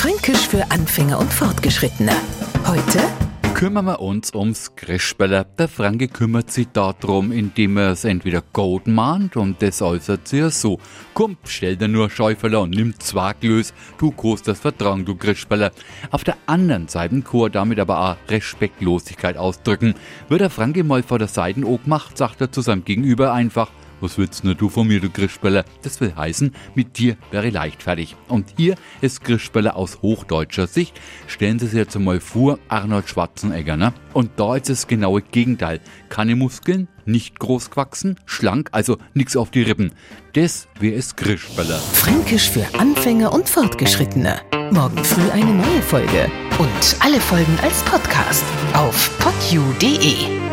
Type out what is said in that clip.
Fränkisch für Anfänger und Fortgeschrittene. Heute kümmern wir uns ums Grischbeller. Der Franke kümmert sich darum, indem er es entweder gut mahnt und das äußert sich so. Komm, stell dir nur Schäuferler und nimm zwei Glös. Du kost das Vertrauen, du Grischbeller. Auf der anderen Seite kann er damit aber auch Respektlosigkeit ausdrücken. Wird der Franke mal vor der Seite gemacht, sagt er zu seinem Gegenüber einfach, was willst du von mir, du Grischbeller? Das will heißen, mit dir wäre leichtfertig. Und hier ist Grischbeller aus hochdeutscher Sicht. Stellen Sie sich jetzt einmal vor, Arnold Schwarzenegger, ne? Und da ist das genaue Gegenteil. Keine Muskeln, nicht groß gewachsen, schlank, also nix auf die Rippen. Das wäre es Grischbeller. Fränkisch für Anfänger und Fortgeschrittene. Morgen früh eine neue Folge. Und alle Folgen als Podcast auf podu.de.